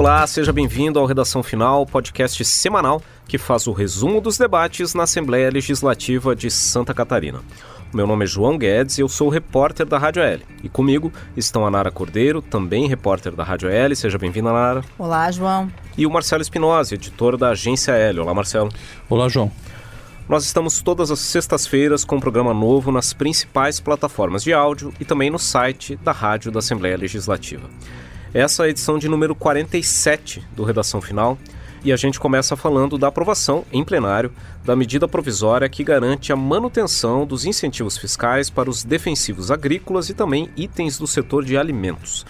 Olá, seja bem-vindo ao Redação Final, podcast semanal que faz o resumo dos debates na Assembleia Legislativa de Santa Catarina. Meu nome é João Guedes e eu sou o repórter da Rádio L. E comigo estão a Nara Cordeiro, também repórter da Rádio L. Seja bem-vinda, Nara. Olá, João. E o Marcelo Espinosa, editor da Agência L. Olá, Marcelo. Olá, João. Nós estamos todas as sextas-feiras com um programa novo nas principais plataformas de áudio e também no site da Rádio da Assembleia Legislativa. Essa é a edição de número 47 do Redação Final e a gente começa falando da aprovação em plenário da medida provisória que garante a manutenção dos incentivos fiscais para os defensivos agrícolas e também itens do setor de alimentos.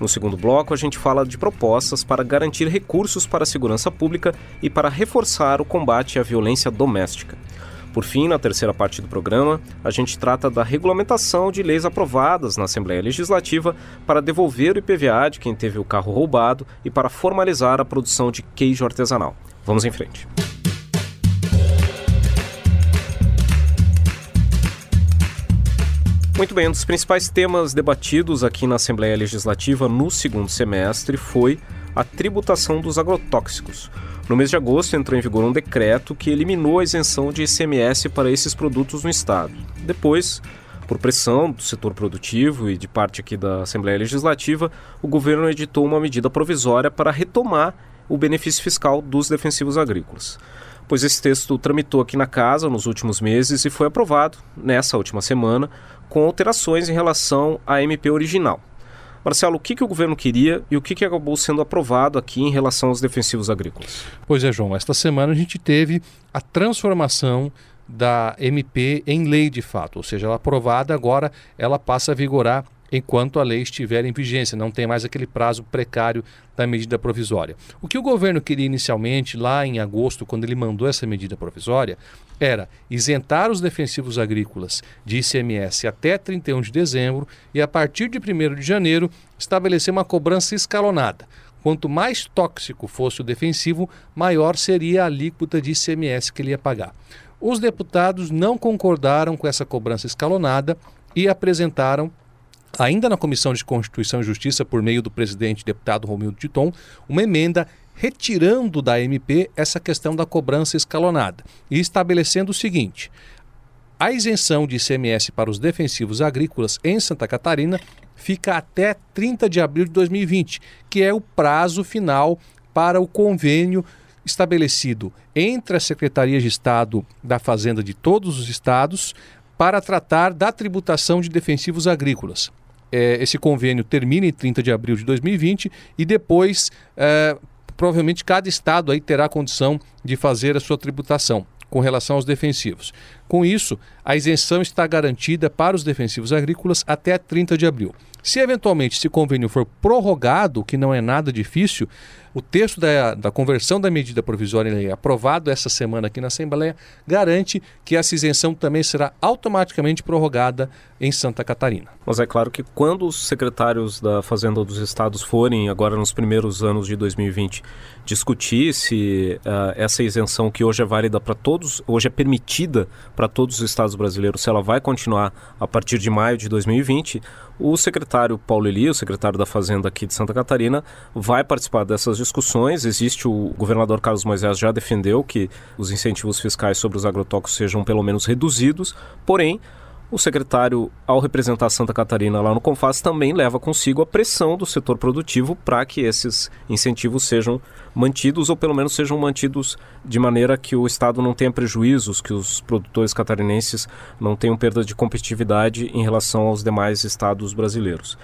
No segundo bloco, a gente fala de propostas para garantir recursos para a segurança pública e para reforçar o combate à violência doméstica. Por fim, na terceira parte do programa, a gente trata da regulamentação de leis aprovadas na Assembleia Legislativa para devolver o IPVA de quem teve o carro roubado e para formalizar a produção de queijo artesanal. Vamos em frente. Muito bem, um dos principais temas debatidos aqui na Assembleia Legislativa no segundo semestre foi a tributação dos agrotóxicos. No mês de agosto entrou em vigor um decreto que eliminou a isenção de ICMS para esses produtos no estado. Depois, por pressão do setor produtivo e de parte aqui da Assembleia Legislativa, o governo editou uma medida provisória para retomar o benefício fiscal dos defensivos agrícolas pois esse texto tramitou aqui na casa nos últimos meses e foi aprovado nessa última semana com alterações em relação à MP original. Marcelo, o que, que o governo queria e o que, que acabou sendo aprovado aqui em relação aos defensivos agrícolas? Pois é, João. Esta semana a gente teve a transformação da MP em lei de fato, ou seja, ela aprovada agora, ela passa a vigorar enquanto a lei estiver em vigência, não tem mais aquele prazo precário da medida provisória. O que o governo queria inicialmente, lá em agosto, quando ele mandou essa medida provisória, era isentar os defensivos agrícolas de ICMS até 31 de dezembro e, a partir de 1 de janeiro, estabelecer uma cobrança escalonada. Quanto mais tóxico fosse o defensivo, maior seria a alíquota de ICMS que ele ia pagar. Os deputados não concordaram com essa cobrança escalonada e apresentaram ainda na Comissão de Constituição e Justiça, por meio do presidente deputado Romildo Titon, uma emenda retirando da MP essa questão da cobrança escalonada e estabelecendo o seguinte: a isenção de ICMS para os defensivos agrícolas em Santa Catarina fica até 30 de abril de 2020, que é o prazo final para o convênio estabelecido entre as secretarias de Estado da Fazenda de todos os estados para tratar da tributação de defensivos agrícolas. É, esse convênio termina em 30 de abril de 2020 e depois é, provavelmente cada estado aí terá condição de fazer a sua tributação com relação aos defensivos. Com isso, a isenção está garantida para os defensivos agrícolas até 30 de abril. Se eventualmente esse convênio for prorrogado, que não é nada difícil, o texto da, da conversão da medida provisória em lei, aprovado essa semana aqui na Assembleia, garante que essa isenção também será automaticamente prorrogada em Santa Catarina. Mas é claro que quando os secretários da Fazenda dos Estados forem, agora nos primeiros anos de 2020, discutir se uh, essa isenção que hoje é válida para todos, hoje é permitida para todos os estados brasileiros, se ela vai continuar a partir de maio de 2020, o secretário Paulo Eli, o secretário da Fazenda aqui de Santa Catarina, vai participar dessas discussões. Existe o governador Carlos Moisés já defendeu que os incentivos fiscais sobre os agrotóxicos sejam pelo menos reduzidos, porém o secretário, ao representar Santa Catarina lá no Confas, também leva consigo a pressão do setor produtivo para que esses incentivos sejam mantidos ou pelo menos sejam mantidos de maneira que o Estado não tenha prejuízos, que os produtores catarinenses não tenham perda de competitividade em relação aos demais estados brasileiros.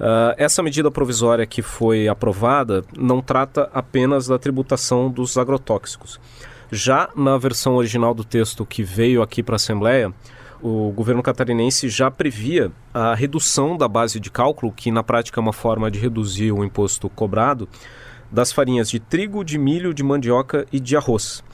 Uh, essa medida provisória que foi aprovada não trata apenas da tributação dos agrotóxicos. Já na versão original do texto que veio aqui para a Assembleia, o governo catarinense já previa a redução da base de cálculo, que na prática é uma forma de reduzir o imposto cobrado, das farinhas de trigo, de milho, de mandioca e de arroz.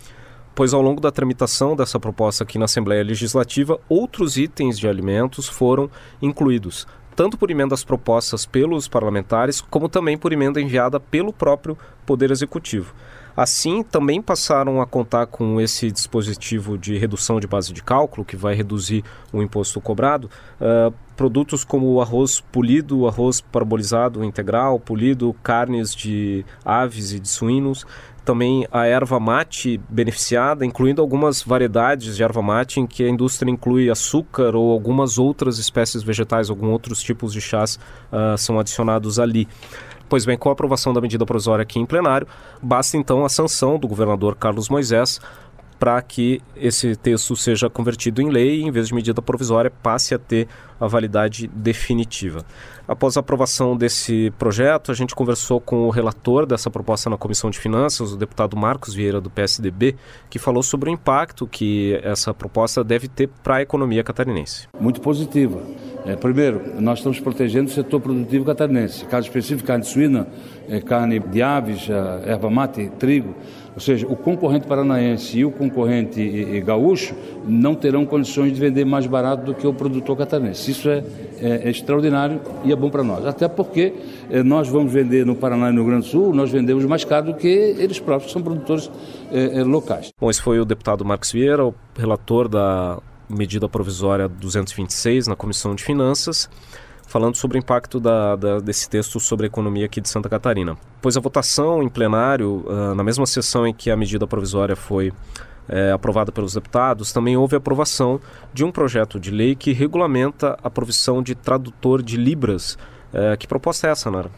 Pois ao longo da tramitação dessa proposta aqui na Assembleia Legislativa, outros itens de alimentos foram incluídos, tanto por emendas propostas pelos parlamentares, como também por emenda enviada pelo próprio Poder Executivo. Assim, também passaram a contar com esse dispositivo de redução de base de cálculo, que vai reduzir o imposto cobrado, uh, produtos como o arroz polido, arroz parabolizado integral, polido, carnes de aves e de suínos, também a erva mate beneficiada, incluindo algumas variedades de erva mate em que a indústria inclui açúcar ou algumas outras espécies vegetais, alguns outros tipos de chás uh, são adicionados ali. Pois bem, com a aprovação da medida provisória aqui em plenário, basta então a sanção do governador Carlos Moisés para que esse texto seja convertido em lei e, em vez de medida provisória, passe a ter a validade definitiva. Após a aprovação desse projeto, a gente conversou com o relator dessa proposta na Comissão de Finanças, o deputado Marcos Vieira, do PSDB, que falou sobre o impacto que essa proposta deve ter para a economia catarinense. Muito positiva. É, primeiro, nós estamos protegendo o setor produtivo catarinense. Caso específico, carne suína, é, carne de aves, erva mate, trigo. Ou seja, o concorrente paranaense e o concorrente gaúcho não terão condições de vender mais barato do que o produtor catarinense. Isso é, é, é extraordinário e é bom para nós. Até porque é, nós vamos vender no Paraná e no Rio Grande do Sul, nós vendemos mais caro do que eles próprios, que são produtores é, é, locais. Bom, esse foi o deputado Marcos Vieira, o relator da medida provisória 226 na Comissão de Finanças falando sobre o impacto da, da, desse texto sobre a economia aqui de Santa Catarina. Pois a votação em plenário, uh, na mesma sessão em que a medida provisória foi é, aprovada pelos deputados, também houve aprovação de um projeto de lei que regulamenta a provisão de tradutor de Libras. É, que proposta é essa, Nara?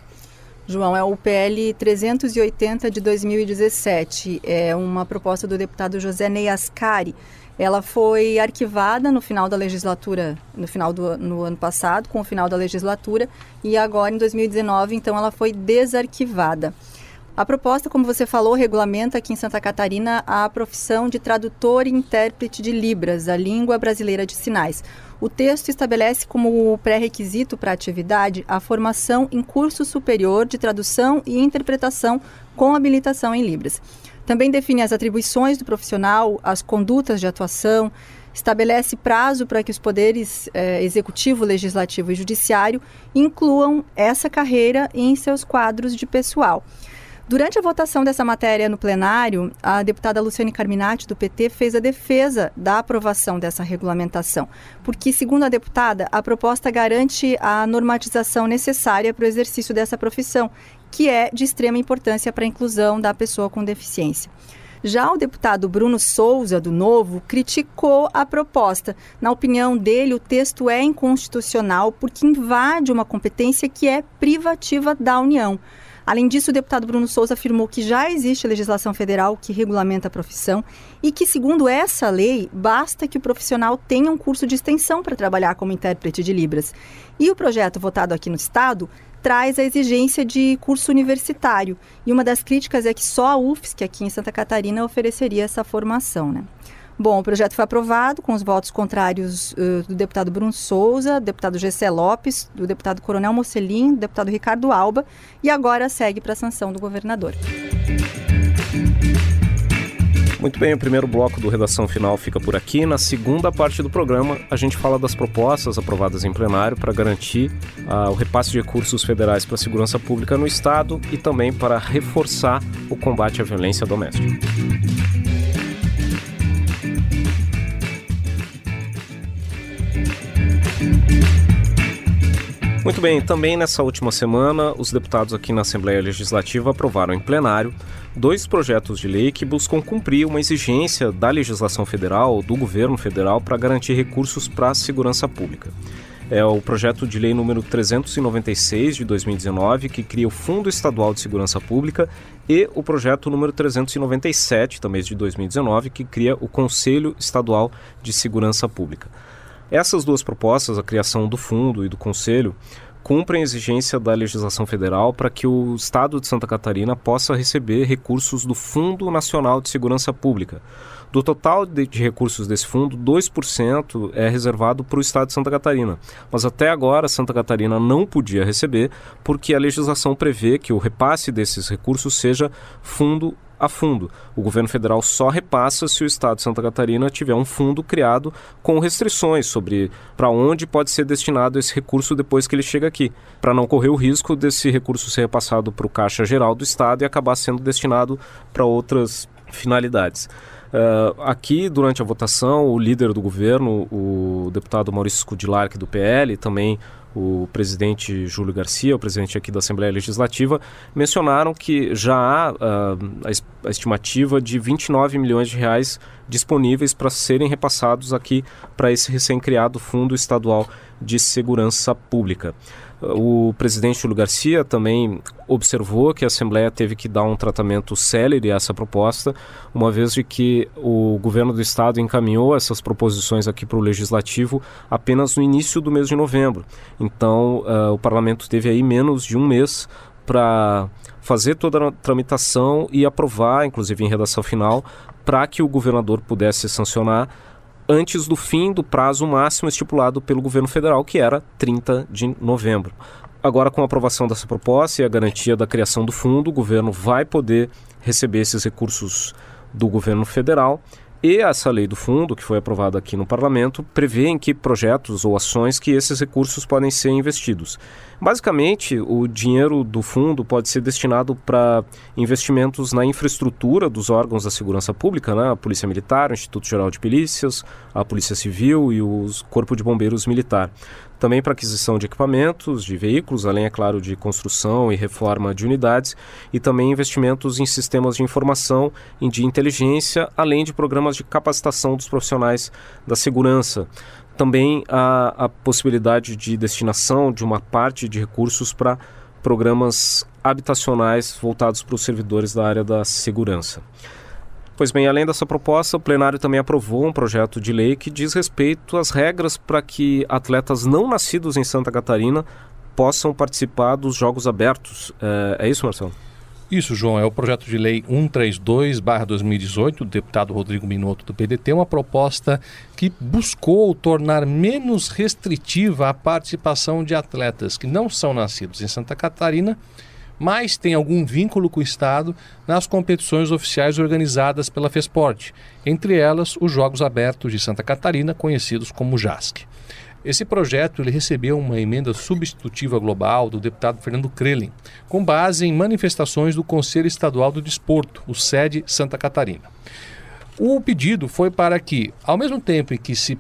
João, é o PL 380 de 2017. É uma proposta do deputado José Ney Ascari ela foi arquivada no final da legislatura, no final do no ano passado, com o final da legislatura, e agora em 2019, então ela foi desarquivada. A proposta, como você falou, regulamenta aqui em Santa Catarina a profissão de tradutor e intérprete de Libras, a língua brasileira de sinais. O texto estabelece como pré-requisito para a atividade a formação em curso superior de tradução e interpretação com habilitação em Libras. Também define as atribuições do profissional, as condutas de atuação, estabelece prazo para que os poderes eh, executivo, legislativo e judiciário incluam essa carreira em seus quadros de pessoal. Durante a votação dessa matéria no plenário, a deputada Luciane Carminati, do PT, fez a defesa da aprovação dessa regulamentação, porque, segundo a deputada, a proposta garante a normatização necessária para o exercício dessa profissão que é de extrema importância para a inclusão da pessoa com deficiência. Já o deputado Bruno Souza, do Novo, criticou a proposta. Na opinião dele, o texto é inconstitucional porque invade uma competência que é privativa da União. Além disso, o deputado Bruno Souza afirmou que já existe legislação federal que regulamenta a profissão e que, segundo essa lei, basta que o profissional tenha um curso de extensão para trabalhar como intérprete de Libras. E o projeto votado aqui no Estado traz a exigência de curso universitário. E uma das críticas é que só a UFSC, aqui em Santa Catarina, ofereceria essa formação. Né? Bom, o projeto foi aprovado com os votos contrários uh, do deputado Bruno Souza, do deputado Gessé Lopes, do deputado Coronel Mocelin, do deputado Ricardo Alba e agora segue para a sanção do governador. Muito bem, o primeiro bloco do Redação Final fica por aqui. Na segunda parte do programa, a gente fala das propostas aprovadas em plenário para garantir uh, o repasse de recursos federais para a segurança pública no Estado e também para reforçar o combate à violência doméstica. Muito bem, também nessa última semana, os deputados aqui na Assembleia Legislativa aprovaram em plenário dois projetos de lei que buscam cumprir uma exigência da legislação federal, do governo federal, para garantir recursos para a segurança pública. É o projeto de lei número 396 de 2019, que cria o Fundo Estadual de Segurança Pública, e o projeto número 397, também de 2019, que cria o Conselho Estadual de Segurança Pública. Essas duas propostas, a criação do fundo e do conselho, cumprem a exigência da legislação federal para que o Estado de Santa Catarina possa receber recursos do Fundo Nacional de Segurança Pública. Do total de, de recursos desse fundo, 2% é reservado para o Estado de Santa Catarina. Mas até agora, Santa Catarina não podia receber porque a legislação prevê que o repasse desses recursos seja fundo a fundo. O governo federal só repassa se o estado de Santa Catarina tiver um fundo criado com restrições sobre para onde pode ser destinado esse recurso depois que ele chega aqui, para não correr o risco desse recurso ser repassado para o Caixa Geral do Estado e acabar sendo destinado para outras finalidades. Uh, aqui, durante a votação, o líder do governo, o deputado Maurício Scudilarque, do PL, também o presidente Júlio Garcia, o presidente aqui da Assembleia Legislativa, mencionaram que já há uh, a, estimativa de 29 milhões de reais disponíveis para serem repassados aqui para esse recém-criado Fundo Estadual de Segurança Pública. O presidente Júlio Garcia também observou que a Assembleia teve que dar um tratamento célere a essa proposta, uma vez de que o governo do estado encaminhou essas proposições aqui para o legislativo apenas no início do mês de novembro. Então, uh, o parlamento teve aí menos de um mês para fazer toda a tramitação e aprovar, inclusive em redação final, para que o governador pudesse sancionar antes do fim do prazo máximo estipulado pelo governo federal, que era 30 de novembro. Agora, com a aprovação dessa proposta e a garantia da criação do fundo, o governo vai poder receber esses recursos do governo federal e essa lei do fundo, que foi aprovada aqui no parlamento, prevê em que projetos ou ações que esses recursos podem ser investidos. Basicamente, o dinheiro do fundo pode ser destinado para investimentos na infraestrutura dos órgãos da segurança pública, né? a Polícia Militar, o Instituto Geral de Polícias, a Polícia Civil e o Corpo de Bombeiros Militar também para aquisição de equipamentos, de veículos, além, é claro, de construção e reforma de unidades, e também investimentos em sistemas de informação e de inteligência, além de programas de capacitação dos profissionais da segurança. Também a, a possibilidade de destinação de uma parte de recursos para programas habitacionais voltados para os servidores da área da segurança. Pois bem, além dessa proposta, o plenário também aprovou um projeto de lei que diz respeito às regras para que atletas não nascidos em Santa Catarina possam participar dos Jogos Abertos. É, é isso, Marcelo? Isso, João, é o projeto de lei 132-2018 do deputado Rodrigo Minotto do PDT, uma proposta que buscou tornar menos restritiva a participação de atletas que não são nascidos em Santa Catarina mas tem algum vínculo com o Estado nas competições oficiais organizadas pela FESPORT, entre elas os Jogos Abertos de Santa Catarina, conhecidos como JASC. Esse projeto ele recebeu uma emenda substitutiva global do deputado Fernando Krelin, com base em manifestações do Conselho Estadual do Desporto, o SEDE Santa Catarina. O pedido foi para que, ao mesmo tempo em que se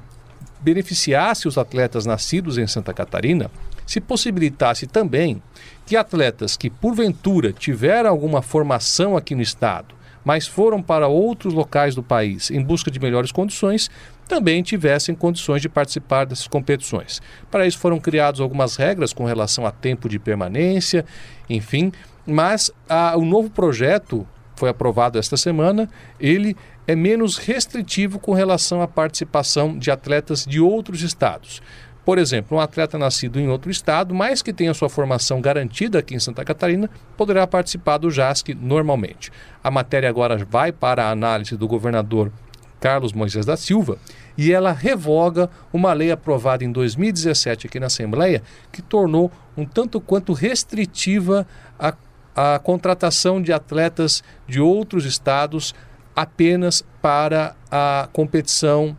beneficiasse os atletas nascidos em Santa Catarina, se possibilitasse também que atletas que porventura tiveram alguma formação aqui no estado, mas foram para outros locais do país em busca de melhores condições, também tivessem condições de participar dessas competições. Para isso foram criadas algumas regras com relação a tempo de permanência, enfim, mas a, o novo projeto foi aprovado esta semana, ele é menos restritivo com relação à participação de atletas de outros estados. Por exemplo, um atleta nascido em outro estado, mas que tenha sua formação garantida aqui em Santa Catarina, poderá participar do JASC normalmente. A matéria agora vai para a análise do governador Carlos Moisés da Silva e ela revoga uma lei aprovada em 2017 aqui na Assembleia que tornou um tanto quanto restritiva a, a contratação de atletas de outros estados apenas para a competição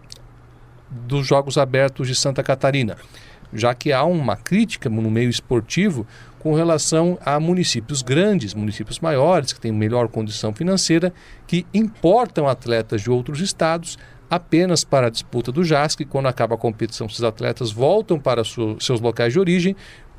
dos Jogos Abertos de Santa Catarina, já que há uma crítica no meio esportivo com relação a municípios grandes, municípios maiores, que têm melhor condição financeira, que importam atletas de outros estados apenas para a disputa do JASC. Quando acaba a competição, esses atletas voltam para seus locais de origem,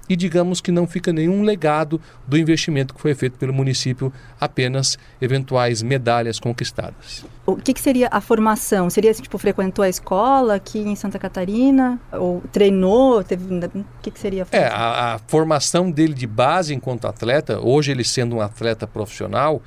e digamos que não fica nenhum legado do investimento que foi feito pelo município, apenas eventuais medalhas conquistadas. O que, que seria a formação? Seria tipo frequentou a escola aqui em Santa Catarina ou treinou? Teve, o que, que seria? A é a, a formação dele de base enquanto atleta. Hoje ele sendo um atleta profissional,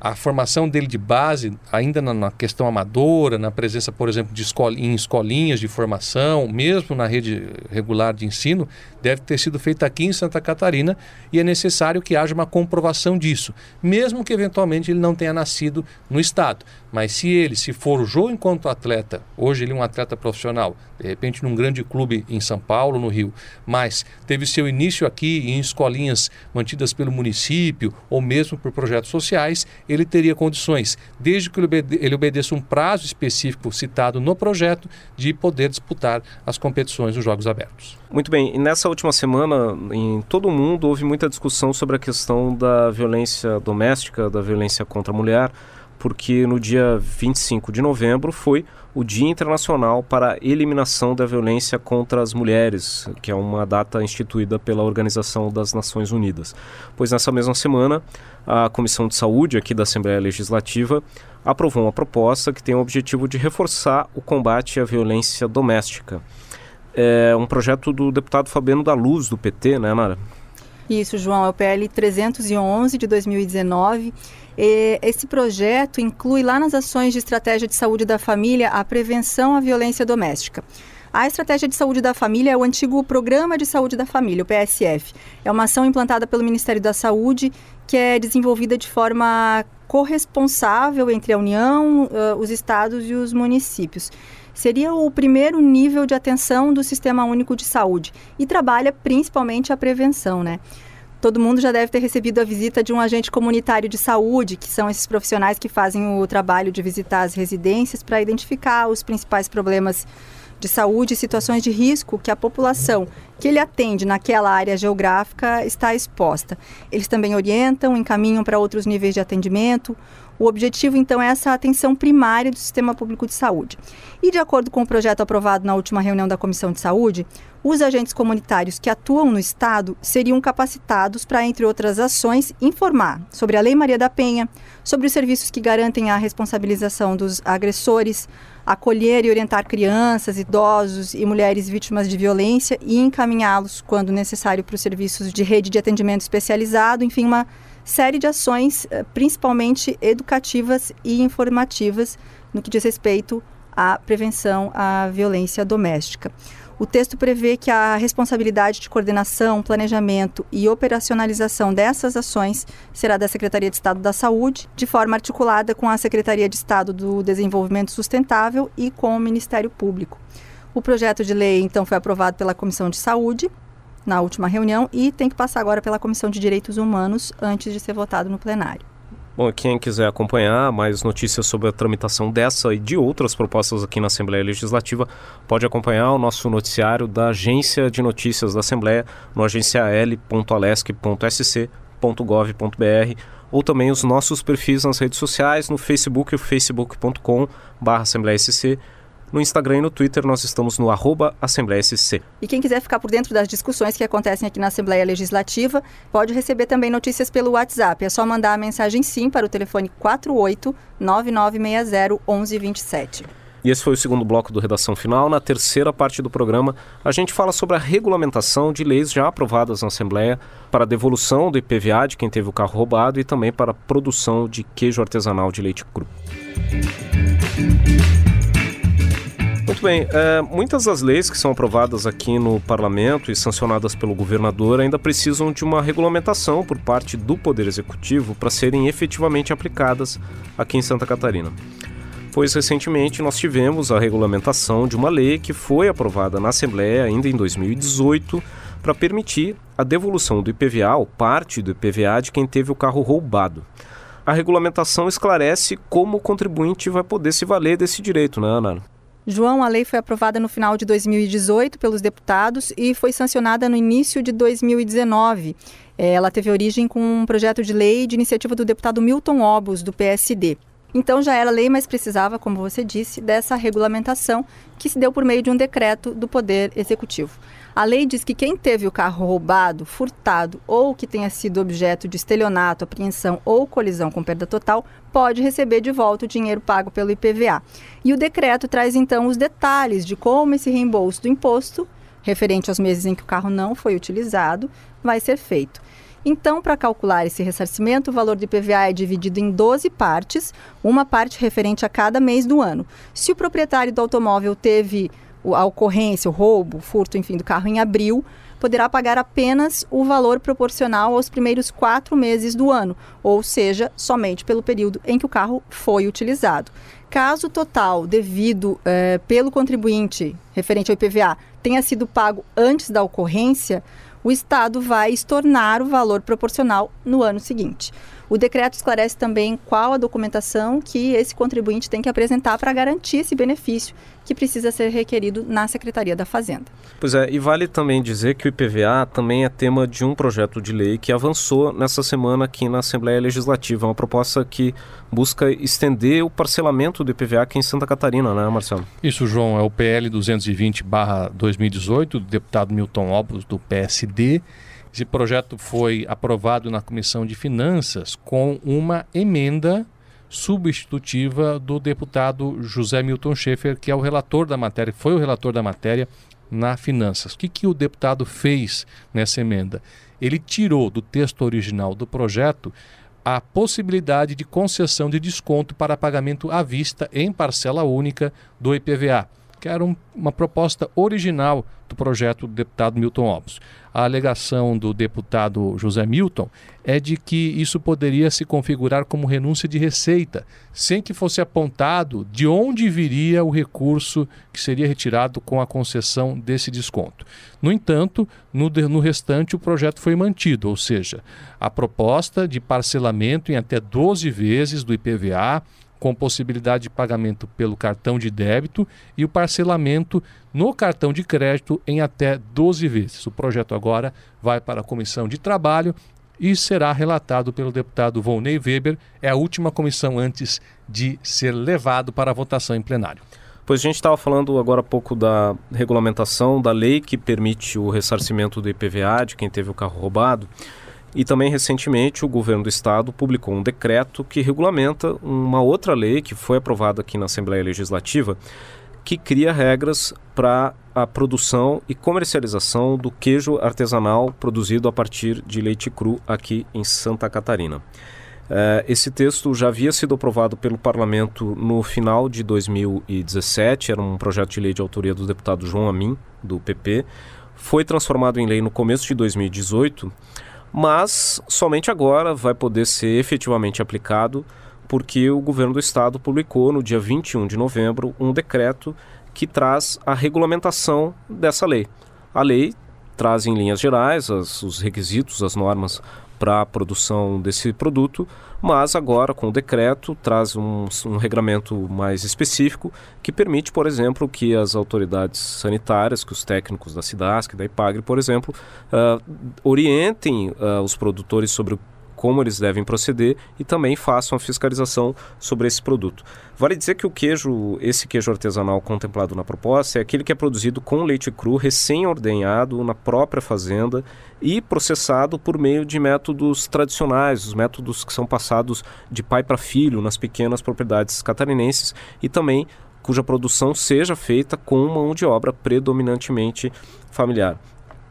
a formação dele de base, ainda na, na, questão amadora, na presença, por exemplo, de escol em escolinhas de formação, mesmo na rede regular de ensino, deve ter sido feita aqui em Santa Catarina e é necessário que haja uma comprovação disso, mesmo que eventualmente ele não tenha nascido no estado. Mas se ele se forjou enquanto atleta, hoje ele é um atleta profissional, de repente num grande clube em São Paulo, no Rio, mas teve seu início aqui em escolinhas mantidas pelo município ou mesmo por projetos sociais, ele teria condições, desde que ele obedeça um prazo específico citado no projeto, de poder disputar as competições dos Jogos Abertos. Muito bem, e nessa última semana, em todo o mundo, houve muita discussão sobre a questão da violência doméstica, da violência contra a mulher porque no dia 25 de novembro foi o Dia Internacional para a Eliminação da Violência contra as Mulheres, que é uma data instituída pela Organização das Nações Unidas. Pois nessa mesma semana, a Comissão de Saúde aqui da Assembleia Legislativa aprovou uma proposta que tem o objetivo de reforçar o combate à violência doméstica. É um projeto do deputado Fabiano da Luz, do PT, né, Nara? Isso, João, é o PL 311 de 2019 esse projeto inclui lá nas ações de estratégia de saúde da família a prevenção à violência doméstica. A Estratégia de Saúde da Família é o antigo Programa de Saúde da Família, o PSF. É uma ação implantada pelo Ministério da Saúde que é desenvolvida de forma corresponsável entre a União, os estados e os municípios. Seria o primeiro nível de atenção do Sistema Único de Saúde e trabalha principalmente a prevenção, né? Todo mundo já deve ter recebido a visita de um agente comunitário de saúde, que são esses profissionais que fazem o trabalho de visitar as residências para identificar os principais problemas de saúde e situações de risco que a população que ele atende naquela área geográfica está exposta. Eles também orientam, encaminham para outros níveis de atendimento, o objetivo, então, é essa atenção primária do sistema público de saúde. E, de acordo com o projeto aprovado na última reunião da Comissão de Saúde, os agentes comunitários que atuam no Estado seriam capacitados para, entre outras ações, informar sobre a Lei Maria da Penha, sobre os serviços que garantem a responsabilização dos agressores, acolher e orientar crianças, idosos e mulheres vítimas de violência e encaminhá-los, quando necessário, para os serviços de rede de atendimento especializado, enfim, uma série de ações, eh, principalmente educativas e informativas, no que diz respeito à prevenção à violência doméstica. O texto prevê que a responsabilidade de coordenação, planejamento e operacionalização dessas ações será da Secretaria de Estado da Saúde, de forma articulada com a Secretaria de Estado do Desenvolvimento Sustentável e com o Ministério Público. O projeto de lei, então, foi aprovado pela Comissão de Saúde na última reunião e tem que passar agora pela Comissão de Direitos Humanos antes de ser votado no plenário. Bom, quem quiser acompanhar mais notícias sobre a tramitação dessa e de outras propostas aqui na Assembleia Legislativa, pode acompanhar o nosso noticiário da Agência de Notícias da Assembleia no agencial.alesc.sc.gov.br ou também os nossos perfis nas redes sociais no Facebook, facebook.com/assembleiasc no Instagram e no Twitter nós estamos no arroba Assembleia SC. E quem quiser ficar por dentro das discussões que acontecem aqui na Assembleia Legislativa, pode receber também notícias pelo WhatsApp. É só mandar a mensagem sim para o telefone 48 9960 1127. E esse foi o segundo bloco do Redação Final. Na terceira parte do programa, a gente fala sobre a regulamentação de leis já aprovadas na Assembleia para a devolução do IPVA de quem teve o carro roubado e também para a produção de queijo artesanal de leite cru. Muito bem. É, muitas das leis que são aprovadas aqui no parlamento e sancionadas pelo governador ainda precisam de uma regulamentação por parte do Poder Executivo para serem efetivamente aplicadas aqui em Santa Catarina. Pois recentemente nós tivemos a regulamentação de uma lei que foi aprovada na Assembleia ainda em 2018 para permitir a devolução do IPVA ou parte do IPVA de quem teve o carro roubado. A regulamentação esclarece como o contribuinte vai poder se valer desse direito, né, Ana? João, a lei foi aprovada no final de 2018 pelos deputados e foi sancionada no início de 2019. É, ela teve origem com um projeto de lei de iniciativa do deputado Milton Obos, do PSD. Então já era lei, mas precisava, como você disse, dessa regulamentação que se deu por meio de um decreto do Poder Executivo. A lei diz que quem teve o carro roubado, furtado ou que tenha sido objeto de estelionato, apreensão ou colisão com perda total pode receber de volta o dinheiro pago pelo IPVA. E o decreto traz então os detalhes de como esse reembolso do imposto, referente aos meses em que o carro não foi utilizado, vai ser feito. Então, para calcular esse ressarcimento, o valor do IPVA é dividido em 12 partes, uma parte referente a cada mês do ano. Se o proprietário do automóvel teve a ocorrência, o roubo, o furto, enfim, do carro em abril, poderá pagar apenas o valor proporcional aos primeiros quatro meses do ano, ou seja, somente pelo período em que o carro foi utilizado. Caso o total devido eh, pelo contribuinte referente ao IPVA tenha sido pago antes da ocorrência, o Estado vai estornar o valor proporcional no ano seguinte. O decreto esclarece também qual a documentação que esse contribuinte tem que apresentar para garantir esse benefício que precisa ser requerido na Secretaria da Fazenda. Pois é, e vale também dizer que o IPVA também é tema de um projeto de lei que avançou nessa semana aqui na Assembleia Legislativa, uma proposta que busca estender o parcelamento do IPVA aqui em Santa Catarina, né, Marcelo? Isso, João, é o PL 220/2018 do deputado Milton Obos do PSD. Esse projeto foi aprovado na Comissão de Finanças com uma emenda substitutiva do deputado José Milton Schaefer, que é o relator da matéria, foi o relator da matéria na Finanças. O que, que o deputado fez nessa emenda? Ele tirou do texto original do projeto a possibilidade de concessão de desconto para pagamento à vista em parcela única do IPVA que era um, uma proposta original do projeto do deputado Milton Obos. A alegação do deputado José Milton é de que isso poderia se configurar como renúncia de receita, sem que fosse apontado de onde viria o recurso que seria retirado com a concessão desse desconto. No entanto, no, no restante, o projeto foi mantido, ou seja, a proposta de parcelamento em até 12 vezes do IPVA com possibilidade de pagamento pelo cartão de débito e o parcelamento no cartão de crédito em até 12 vezes. O projeto agora vai para a Comissão de Trabalho e será relatado pelo deputado Volney Weber. É a última comissão antes de ser levado para a votação em plenário. Pois a gente estava falando agora há pouco da regulamentação da lei que permite o ressarcimento do IPVA de quem teve o carro roubado. E também recentemente o governo do estado publicou um decreto que regulamenta uma outra lei que foi aprovada aqui na Assembleia Legislativa, que cria regras para a produção e comercialização do queijo artesanal produzido a partir de leite cru aqui em Santa Catarina. Uh, esse texto já havia sido aprovado pelo parlamento no final de 2017, era um projeto de lei de autoria do deputado João Amin, do PP. Foi transformado em lei no começo de 2018 mas somente agora vai poder ser efetivamente aplicado porque o governo do estado publicou no dia 21 de novembro um decreto que traz a regulamentação dessa lei. A lei traz em linhas gerais as, os requisitos, as normas para a produção desse produto, mas agora com o decreto traz um, um regramento mais específico que permite, por exemplo, que as autoridades sanitárias, que os técnicos da SIDASC, da IPAGRE, por exemplo, uh, orientem uh, os produtores sobre o como eles devem proceder e também façam a fiscalização sobre esse produto. Vale dizer que o queijo, esse queijo artesanal contemplado na proposta, é aquele que é produzido com leite cru recém-ordenhado na própria fazenda e processado por meio de métodos tradicionais, os métodos que são passados de pai para filho nas pequenas propriedades catarinenses e também cuja produção seja feita com mão de obra predominantemente familiar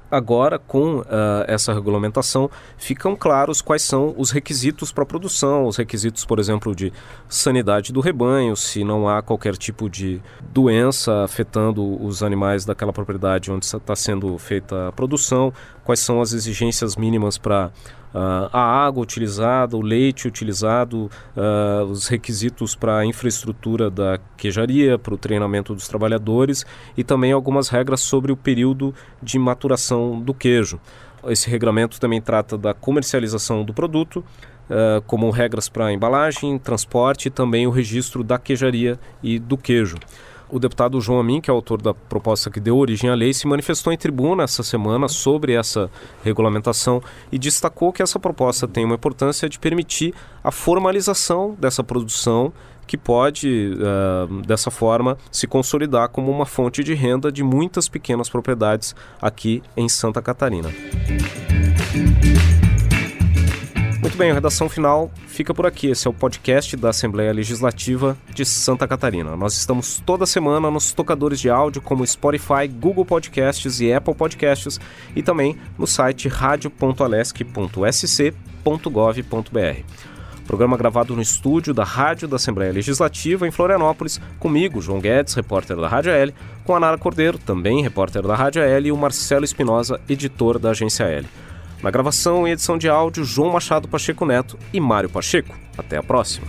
agora com uh, essa regulamentação ficam claros quais são os requisitos para a produção, os requisitos, por exemplo, de sanidade do rebanho, se não há qualquer tipo de doença afetando os animais daquela propriedade onde está sendo feita a produção, quais são as exigências mínimas para Uh, a água utilizada, o leite utilizado, uh, os requisitos para a infraestrutura da queijaria, para o treinamento dos trabalhadores e também algumas regras sobre o período de maturação do queijo. Esse regulamento também trata da comercialização do produto, uh, como regras para embalagem, transporte e também o registro da queijaria e do queijo. O deputado João Amin, que é autor da proposta que deu origem à lei, se manifestou em tribuna essa semana sobre essa regulamentação e destacou que essa proposta tem uma importância de permitir a formalização dessa produção que pode, uh, dessa forma, se consolidar como uma fonte de renda de muitas pequenas propriedades aqui em Santa Catarina. Muito bem, a redação final fica por aqui. Esse é o podcast da Assembleia Legislativa de Santa Catarina. Nós estamos toda semana nos tocadores de áudio como Spotify, Google Podcasts e Apple Podcasts e também no site radio.alesc.sc.gov.br. Programa gravado no estúdio da Rádio da Assembleia Legislativa em Florianópolis, comigo, João Guedes, repórter da Rádio L, com a Nara Cordeiro, também repórter da Rádio L, e o Marcelo Espinosa, editor da Agência L. Na gravação e edição de áudio, João Machado Pacheco Neto e Mário Pacheco. Até a próxima.